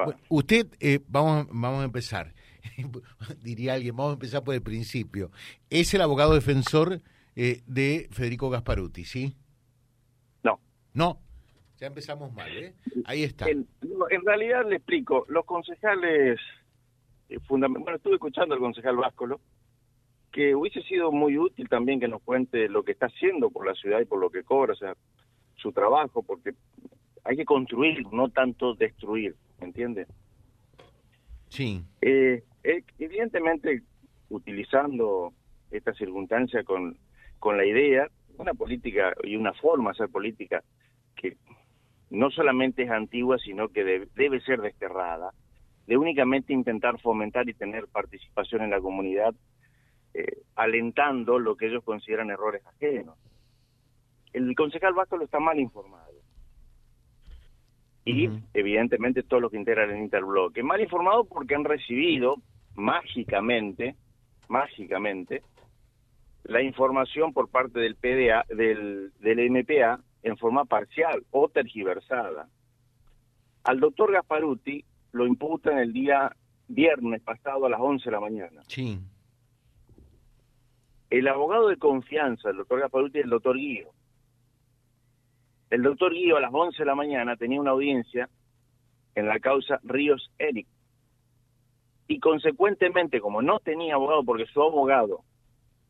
va? Usted, eh, vamos, vamos a empezar. Diría alguien, vamos a empezar por el principio. Es el abogado defensor eh, de Federico Gasparuti, ¿sí? No. No. Ya empezamos mal, ¿eh? Ahí está. En, en realidad le explico, los concejales, eh, bueno, estuve escuchando al concejal Váscolo, que hubiese sido muy útil también que nos cuente lo que está haciendo por la ciudad y por lo que cobra, o sea, su trabajo, porque hay que construir, no tanto destruir, ¿me? Sí. Eh, eh, evidentemente, utilizando esta circunstancia con, con la idea, una política y una forma de hacer política que no solamente es antigua, sino que de- debe ser desterrada, de únicamente intentar fomentar y tener participación en la comunidad, eh, alentando lo que ellos consideran errores ajenos. El concejal Vasco lo está mal informado. Y evidentemente todos los que integran el interbloque. Mal informado porque han recibido mágicamente, mágicamente, la información por parte del PDA, del, del MPA en forma parcial o tergiversada. Al doctor Gasparuti lo imputan el día viernes pasado a las 11 de la mañana. Sí. El abogado de confianza del doctor Gasparuti es el doctor Guío. El doctor Guío a las 11 de la mañana tenía una audiencia en la causa Ríos Eric. Y consecuentemente, como no tenía abogado porque su abogado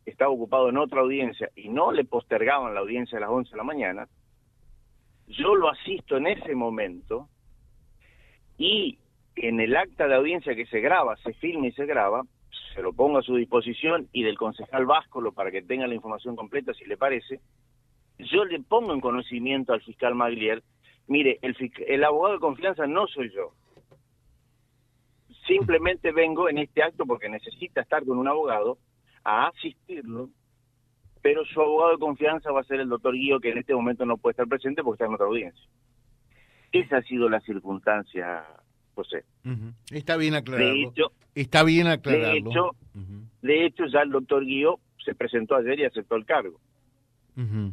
estaba ocupado en otra audiencia y no le postergaban la audiencia a las 11 de la mañana, yo lo asisto en ese momento y en el acta de audiencia que se graba, se filma y se graba, se lo pongo a su disposición y del concejal Váscolo para que tenga la información completa si le parece, yo le pongo en conocimiento al fiscal Maglier, mire, el, el abogado de confianza no soy yo. Simplemente vengo en este acto porque necesita estar con un abogado a asistirlo, pero su abogado de confianza va a ser el doctor Guío, que en este momento no puede estar presente porque está en otra audiencia. Esa ha sido la circunstancia, José. Está bien De aclararlo. hecho, Está bien aclararlo. de hecho, de hecho ya el doctor Guío se presentó ayer y aceptó el cargo. Ujú.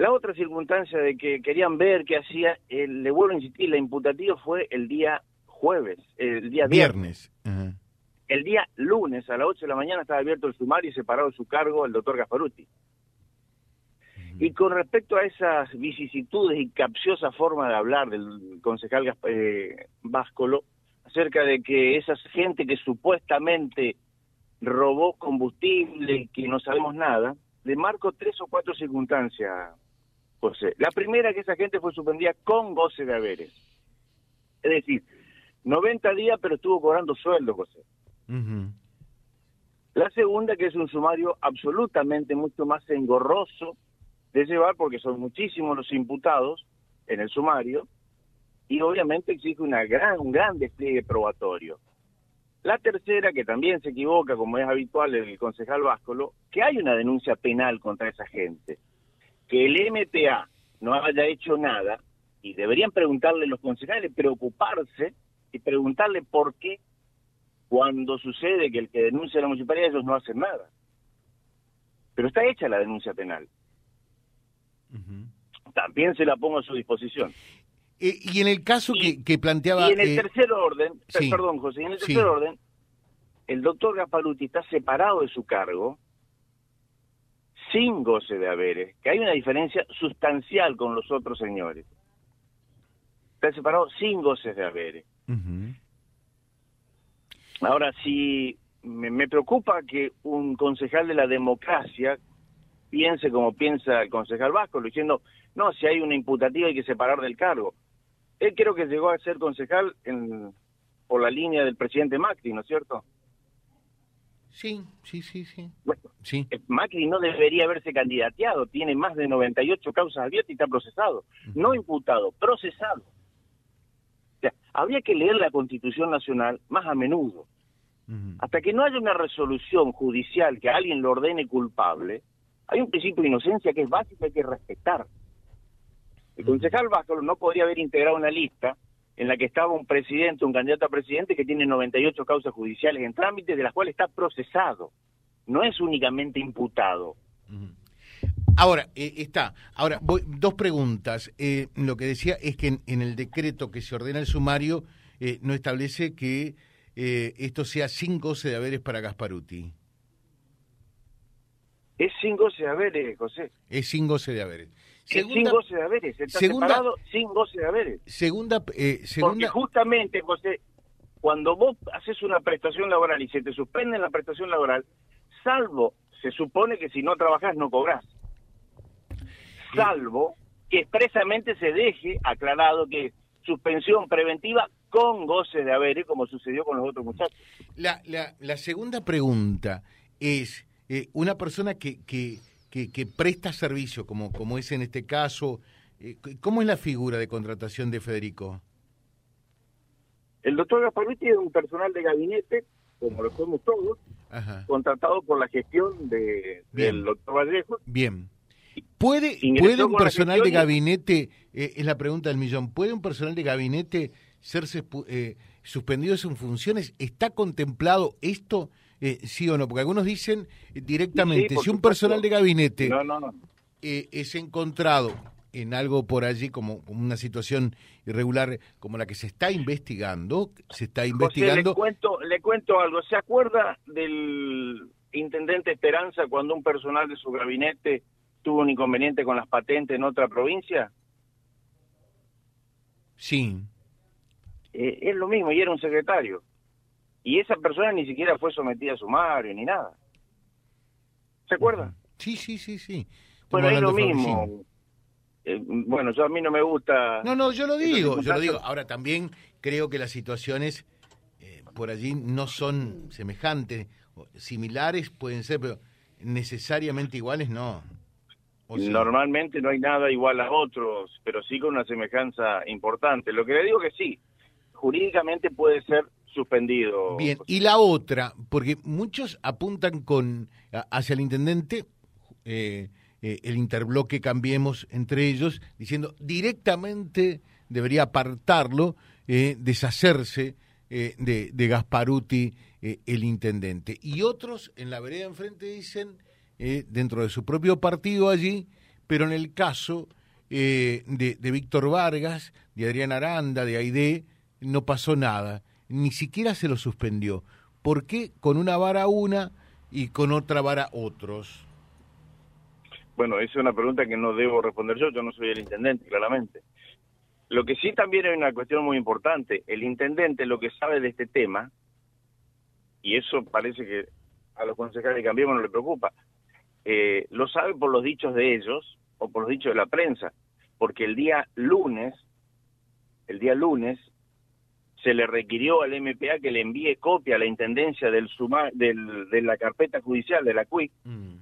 La otra circunstancia de que querían ver qué hacía, eh, le vuelvo a insistir, la imputativa fue el día jueves, el día viernes. Viernes. El día lunes a las 8 de la mañana estaba abierto el sumario y separado de su cargo el doctor Gasparuti. Y con respecto a esas vicisitudes y capciosa forma de hablar del concejal Gasp- eh, Váscolo, acerca de que esa gente que supuestamente robó combustible y que no sabemos nada, le marco tres o cuatro circunstancias, José. La primera que esa gente fue suspendida con goce de haberes. Es decir, 90 días pero estuvo cobrando sueldo, José. La segunda, que es un sumario absolutamente mucho más engorroso de llevar, porque son muchísimos los imputados en el sumario, y obviamente exige una gran, un gran despliegue probatorio. La tercera, que también se equivoca, como es habitual el concejal Váscolo, que hay una denuncia penal contra esa gente. Que el MPA no haya hecho nada, y deberían preguntarle los concejales, preocuparse y preguntarle por qué cuando sucede que el que denuncia a la municipalidad ellos no hacen nada. Pero está hecha la denuncia penal. También se la pongo a su disposición. Eh, y en el caso Y- que, que planteaba... y en el eh, tercer orden, sí. perdón José, en el Sí. tercer orden, el doctor Gasparuti está separado de su cargo sin goce de haberes, que hay una diferencia sustancial con los otros señores. Está separado sin goces de haberes. Ahora, si me, me preocupa que un concejal de la democracia piense como piensa el concejal Vasco, diciendo, no, si hay una imputativa hay que separar del cargo. Él creo que llegó a ser concejal en, por la línea del presidente Macri, ¿no es cierto? Sí, sí, sí, sí. Bueno, Sí. eh, Macri no debería haberse candidateado, tiene más de 98 causas abiertas y está procesado. No imputado, procesado. O sea, habría que leer la Constitución Nacional más a menudo. Hasta que no haya una resolución judicial que alguien lo ordene culpable, hay un principio de inocencia que es básico y hay que respetar. El concejal Vázquez no podría haber integrado una lista en la que estaba un presidente, un candidato a presidente que tiene 98 causas judiciales en trámite, de las cuales está procesado. No es únicamente imputado. Ahora, eh, está. Ahora, voy, dos preguntas. Eh, lo que decía es que en, en el decreto que se ordena el sumario no establece que esto sea sin goce de haberes para Gasparuti. Es sin goce de haberes, José. Es sin goce de haberes. Es sin goce de haberes. Está separado sin goce de haberes. Segunda, segunda... Porque justamente, José, cuando vos haces una prestación laboral y se te suspende la prestación laboral, salvo, se supone que si no trabajás no cobrás. Salvo que expresamente se deje aclarado que suspensión preventiva con goce de haberes, como sucedió con los otros muchachos. La, la, la segunda pregunta es, eh, una persona que, que, que, presta servicio, como, como es en este caso, eh, ¿cómo es la figura de contratación de Federico? El doctor Gasparuti es un personal de gabinete, como lo somos todos, contratado por la gestión de, del doctor Vallejo. Bien. ¿Puede, ¿puede un personal de gabinete, eh, es la pregunta del millón, ¿puede un personal de gabinete ser eh, suspendido de sus funciones? ¿Está contemplado esto, eh, sí o no? Porque algunos dicen directamente, si un personal de gabinete es encontrado en algo por allí como, una situación irregular como la que se está investigando, se está investigando. le cuento, le cuento algo. ¿Se acuerda del intendente Esperanza cuando un personal de su gabinete tuvo un inconveniente con las patentes en otra provincia? Sí. Eh, es lo mismo, y era un secretario. Y esa persona ni siquiera fue sometida a sumario ni nada. ¿Se acuerda? Sí, sí, sí, sí. bueno, es lo mismo. Eh, bueno, yo a mí no me gusta... No, no, yo lo digo, yo lo digo. Ahora también creo que las situaciones eh, por allí no son semejantes, similares pueden ser, pero necesariamente iguales no. Normalmente no hay nada igual a otros, pero sí con una semejanza importante. Lo que le digo que sí, jurídicamente puede ser suspendido. Bien, y la otra, porque muchos apuntan con hacia el intendente eh, eh, el interbloque Cambiemos entre ellos, diciendo directamente debería apartarlo, eh, deshacerse de, de, Gasparuti, el intendente. Y otros en la vereda enfrente dicen, dentro de su propio partido allí, pero en el caso de, de Víctor Vargas, de Adrián Aranda, de Aide, no pasó nada, ni siquiera se lo suspendió. ¿Por qué con una vara una y con otra vara otros? Bueno, esa es una pregunta que no debo responder yo, yo no soy el intendente, claramente. Lo que sí también es una cuestión muy importante, el intendente lo que sabe de este tema, y eso parece que a los concejales de Cambiemos no le preocupa, eh, lo sabe por los dichos de ellos o por los dichos de la prensa, porque el día lunes, el día lunes, se le requirió al MPA que le envíe copia a la intendencia del, suma, del de la carpeta judicial de la CUIC, mm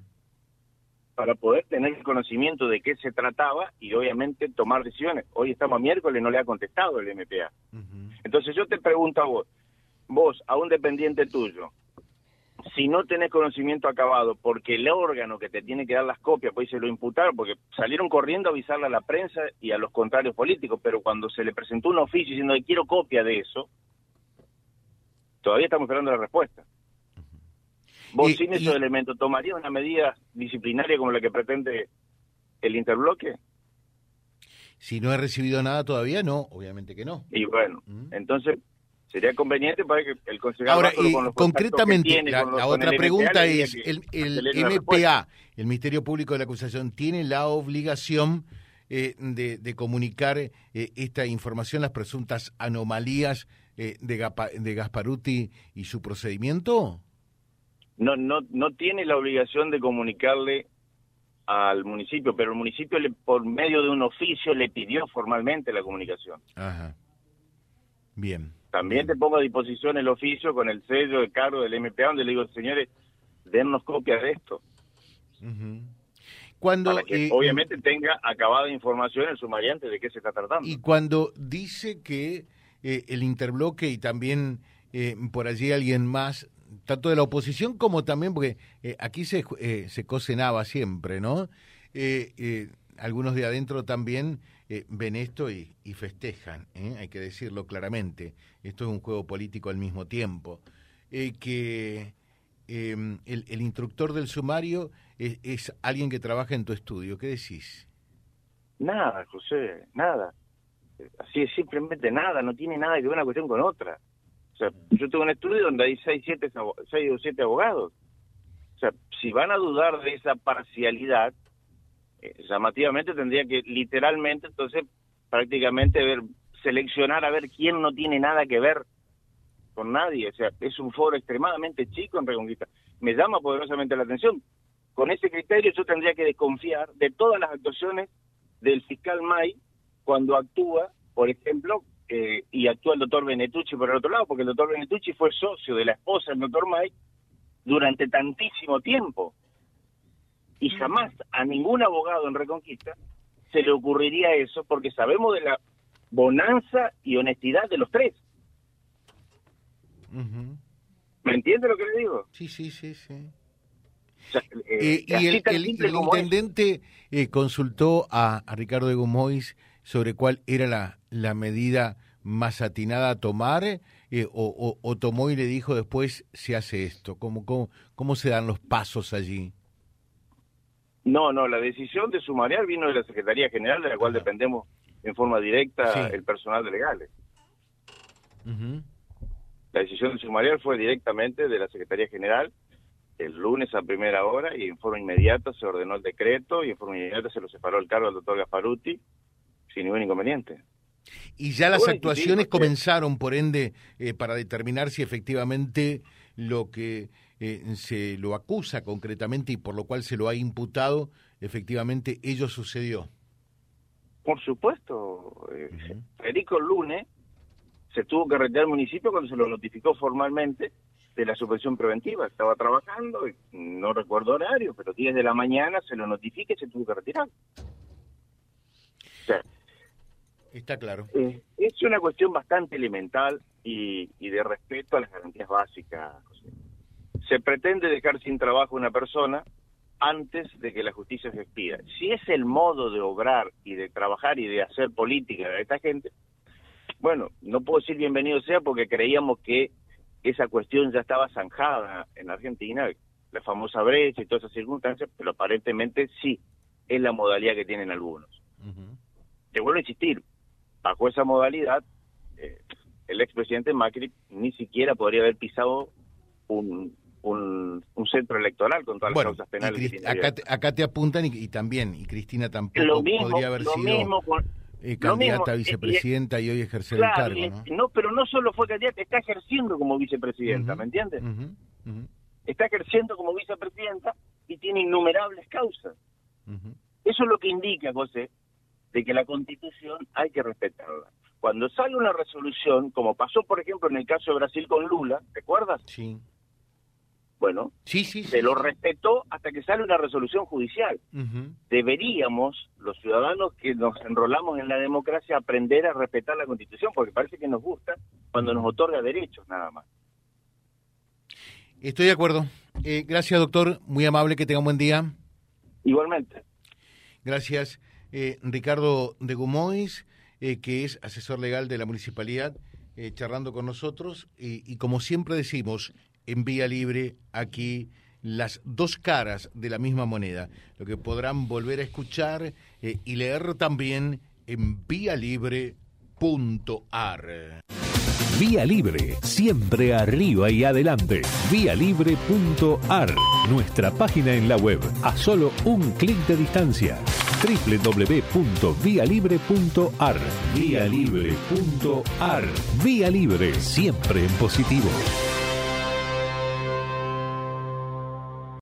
para poder tener el conocimiento de qué se trataba y obviamente tomar decisiones. Hoy estamos miércoles, no le ha contestado el MPA. Entonces yo te pregunto a vos, vos, a un dependiente tuyo, si no tenés conocimiento acabado, porque el órgano que te tiene que dar las copias, pues se lo imputaron, porque salieron corriendo a avisarle a la prensa y a los contrarios políticos, pero cuando se le presentó un oficio diciendo que quiero copia de eso, todavía estamos esperando la respuesta. ¿Vos sin esos elementos tomarías una medida disciplinaria como la que pretende el interbloque? Si no he recibido nada todavía, no, obviamente que no. Y bueno, entonces sería conveniente para que el consejero... Ahora, concretamente, la, otra pregunta es, el, MPA, el Ministerio Público de la Acusación, ¿tiene la obligación eh, de, comunicar eh, esta información, las presuntas anomalías eh, de, de Gasparuti y su procedimiento? no, no, no tiene la obligación de comunicarle al municipio, pero el municipio le, por medio de un oficio le pidió formalmente la comunicación. Ajá. Bien. También te pongo a disposición el oficio con el sello de cargo del MPA donde le digo, señores, dennos copia de esto. Cuando, Para que eh, obviamente tenga acabada información el sumariante de qué se está tratando. Y cuando dice que eh, el interbloque y también eh, por allí alguien más tanto de la oposición como también, porque aquí se, se cocinaba siempre, ¿no? Eh, algunos de adentro también ven esto y, festejan, hay que decirlo claramente. Esto es un juego político al mismo tiempo. que em, el, el, instructor del sumario es, es alguien que trabaja en tu estudio. ¿Qué decís? Nada, José, nada. Así es simplemente nada, no tiene nada que ver una cuestión con otra. O sea, yo tengo un estudio donde hay seis, siete, seis o siete abogados. O sea, si van a dudar de esa parcialidad, eh, llamativamente tendría que literalmente, entonces, prácticamente ver, seleccionar a ver quién no tiene nada que ver con nadie. O sea, es un foro extremadamente chico en Reconquista. Me llama poderosamente la atención. Con ese criterio yo tendría que desconfiar de todas las actuaciones del fiscal May cuando actúa, por ejemplo, eh, y actúa el doctor Benetucci por el otro lado, porque el doctor Benetucci fue socio de la esposa del doctor May durante tantísimo tiempo. Y jamás a ningún abogado en Reconquista se le ocurriría eso, porque sabemos de la bonanza y honestidad de los tres. ¿Me entiende lo que le digo? Sí, sí, sí, sí. Eh, y el, intendente eh, consultó a, Ricardo de Gomois sobre cuál era la, la medida más atinada a tomar eh, o, tomó y le dijo después se hace esto. ¿Cómo, cómo, cómo se dan los pasos allí? No, no, la decisión de sumariar vino de la Secretaría General, de la cual dependemos en forma directa el personal de legales. La decisión de sumariar fue directamente de la Secretaría General el lunes a primera hora y en forma inmediata se ordenó el decreto y en forma inmediata se lo separó el cargo al doctor Gasparuti sin ningún inconveniente. Y ya las actuaciones comenzaron, por ende, eh, para determinar si efectivamente lo que eh, se lo acusa concretamente y por lo cual se lo ha imputado, efectivamente ello sucedió. Por supuesto. Eh, Federico Lunes se tuvo que retirar al municipio cuando se lo notificó formalmente de la suspensión preventiva. Estaba trabajando, y no recuerdo horario, pero 10 de la mañana se lo notifique y se tuvo que retirar. Está claro. Eh, es una cuestión bastante elemental y, de respeto a las garantías básicas. Se pretende dejar sin trabajo a una persona antes de que la justicia se expida. Si es el modo de obrar y de trabajar y de hacer política de esta gente, bueno, no puedo decir bienvenido sea porque creíamos que esa cuestión ya estaba zanjada en Argentina, la famosa brecha y todas esas circunstancias, pero aparentemente sí, es la modalidad que tienen algunos. Te vuelvo a insistir, bajo esa modalidad, eh, el expresidente Macri ni siquiera podría haber pisado un, un, centro electoral con todas las causas penales. acá, te, acá te apuntan y, también, y Cristina tampoco podría haber sido eh, candidata a vicepresidenta y, hoy ejercer el cargo. ¿no? pero no solo fue candidata, está ejerciendo como vicepresidenta, ¿me entiendes? Está ejerciendo como vicepresidenta y tiene innumerables causas. Eso es lo que indica, José, de que la constitución hay que respetarla. Cuando sale una resolución, como pasó por ejemplo en el caso de Brasil con Lula, ¿te acuerdas? Sí. Bueno, sí, sí, se lo respetó hasta que sale una resolución judicial. Deberíamos, los ciudadanos que nos enrolamos en la democracia, aprender a respetar la Constitución, porque parece que nos gusta cuando nos otorga derechos nada más. Estoy de acuerdo. Eh, gracias, doctor. Muy amable, que tenga un buen día. Igualmente. Gracias, eh, Ricardo de Gumois, eh, que es asesor legal de la municipalidad, charlando con nosotros. y como siempre decimos, en Vía Libre aquí las dos caras de la misma moneda, lo que podrán volver a escuchar eh, y leer también en vialibre.ar. Vía Libre, siempre arriba y adelante. Vialibre.ar, nuestra página en la web, a solo un clic de distancia. www.vialibre.ar. Vialibre.ar. Vía Libre, siempre en positivo.